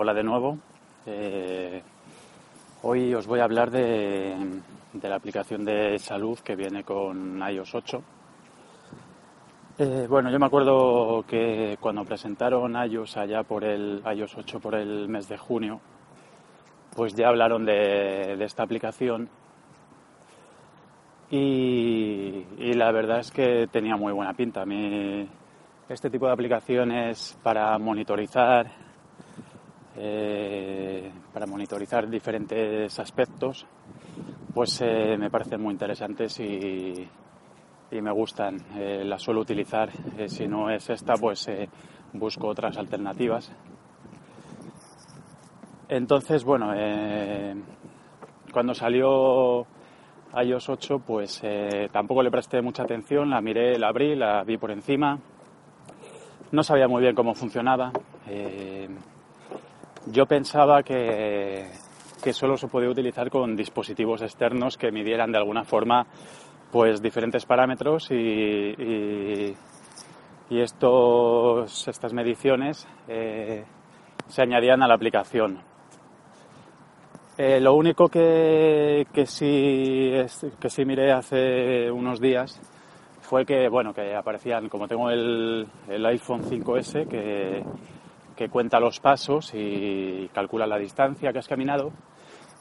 Hola de nuevo. Eh, hoy os voy a hablar de, la aplicación de salud que viene con iOS 8. Eh, bueno, yo me acuerdo que cuando presentaron iOS allá por el iOS 8 por el mes de junio, pues ya hablaron de, esta aplicación y, y, la verdad es que tenía muy buena pinta. A mí este tipo de aplicaciones para monitorizar eh, para monitorizar diferentes aspectos, pues eh, me parecen muy interesantes y, me gustan. Eh, las suelo utilizar. si no es esta, pues busco otras alternativas. Entonces, bueno, cuando salió iOS 8, pues tampoco le presté mucha atención, la miré, la abrí, la vi por encima. No sabía muy bien cómo funcionaba. Yo pensaba que, solo se podía utilizar con dispositivos externos que midieran de alguna forma pues diferentes parámetros y, y, estos, estas mediciones eh, se añadían a la aplicación. Eh, lo único que, que, sí, que sí miré hace unos días fue que, bueno, que aparecían, como tengo el, el iPhone 5S, que que cuenta los pasos y calcula la distancia que has caminado,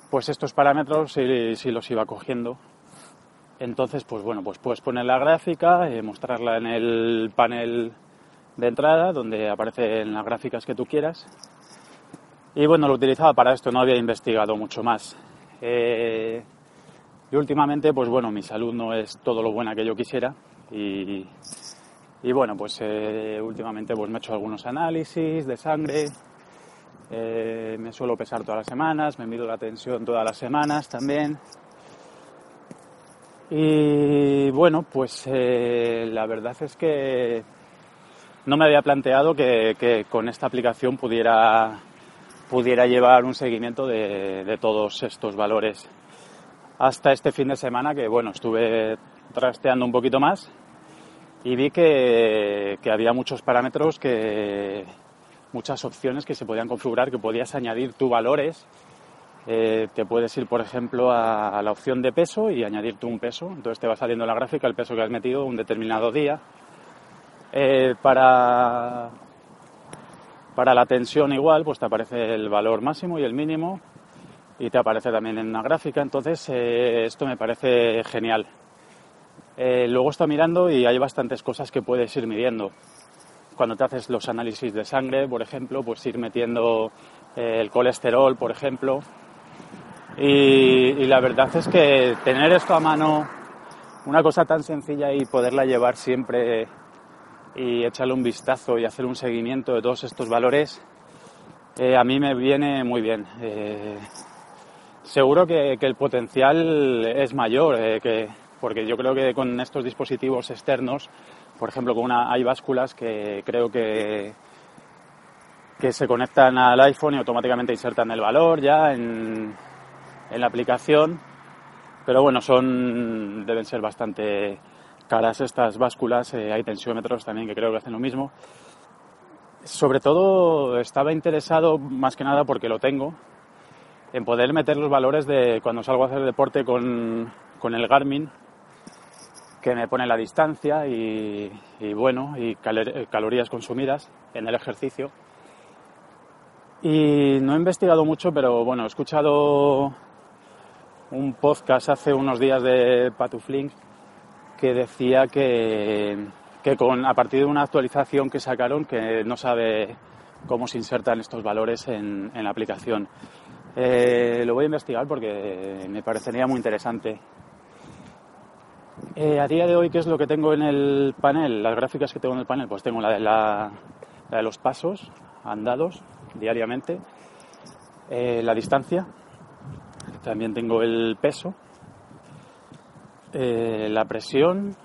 pues estos parámetros sí, los iba cogiendo. Entonces, pues bueno, pues puedes poner la gráfica, eh, mostrarla en el panel de entrada, donde aparecen las gráficas que tú quieras. Y bueno, lo utilizaba para esto, no había investigado mucho más. Eh, y últimamente, pues bueno, mi salud no es todo lo buena que yo quisiera y, y bueno, pues eh, últimamente pues me he hecho algunos análisis de sangre, eh, me suelo pesar todas las semanas, me mido la tensión todas las semanas también. Y bueno, pues eh, la verdad es que no me había planteado que, con esta aplicación pudiera, pudiera llevar un seguimiento de, de todos estos valores. Hasta este fin de semana que bueno, estuve trasteando un poquito más y vi que, había muchos parámetros que muchas opciones que se podían configurar, que podías añadir tú valores. Eh, te puedes ir, por ejemplo, a, la opción de peso y añadir tú un peso. Entonces te va saliendo la gráfica el peso que has metido un determinado día. Eh, para, para la tensión igual, pues te aparece el valor máximo y el mínimo y te aparece también en una gráfica. Entonces eh, esto me parece genial. Eh, luego está mirando y hay bastantes cosas que puedes ir midiendo. Cuando te haces los análisis de sangre, por ejemplo, pues ir metiendo eh, el colesterol, por ejemplo. Y, la verdad es que tener esto a mano, una cosa tan sencilla y poderla llevar siempre y echarle un vistazo y hacer un seguimiento de todos estos valores, eh, a mí me viene muy bien. seguro que, el potencial es mayor, que porque yo creo que con estos dispositivos externos, por ejemplo con una hay básculas que creo que que se conectan al iPhone y automáticamente insertan el valor ya en, en la aplicación, pero bueno, son deben ser bastante caras estas básculas, eh, hay tensiómetros también que creo que hacen lo mismo. Sobre todo estaba interesado más que nada porque lo tengo en poder meter los valores de cuando salgo a hacer deporte con, con el Garmin, que me pone la distancia y, bueno, y calorías consumidas en el ejercicio. Y no he investigado mucho, pero bueno, he escuchado un podcast hace unos días de Patuflink que decía que, que con, a partir de una actualización que sacaron que no sabe cómo se insertan estos valores en, en la aplicación. Eh, lo voy a investigar porque me parecería muy interesante. Eh, a día de hoy, ¿qué es lo que tengo en el panel? Las gráficas que tengo en el panel, pues tengo la de, la, de los pasos andados, diariamente, eh, la distancia, también tengo el peso, eh, la presión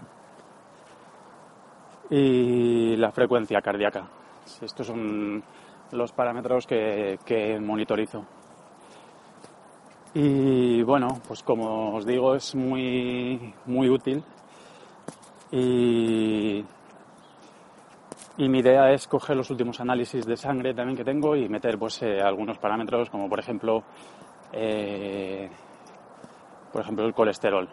y la frecuencia cardíaca. Estos son los parámetros que, que monitorizo. Y bueno, pues como os digo, es muy, muy útil. Y, y mi idea es coger los últimos análisis de sangre también que tengo y meter pues eh, algunos parámetros como por ejemplo eh, por ejemplo el colesterol.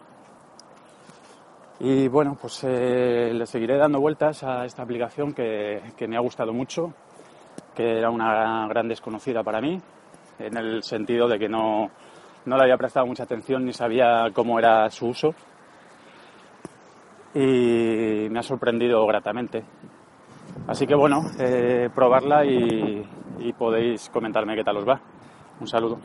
Y bueno, pues eh, le seguiré dando vueltas a esta aplicación que, que me ha gustado mucho, que era una gran desconocida para mí, en el sentido de que no, no le había prestado mucha atención ni sabía cómo era su uso y me ha sorprendido gratamente. Así que bueno, eh, probarla y, y podéis comentarme qué tal os va. Un saludo.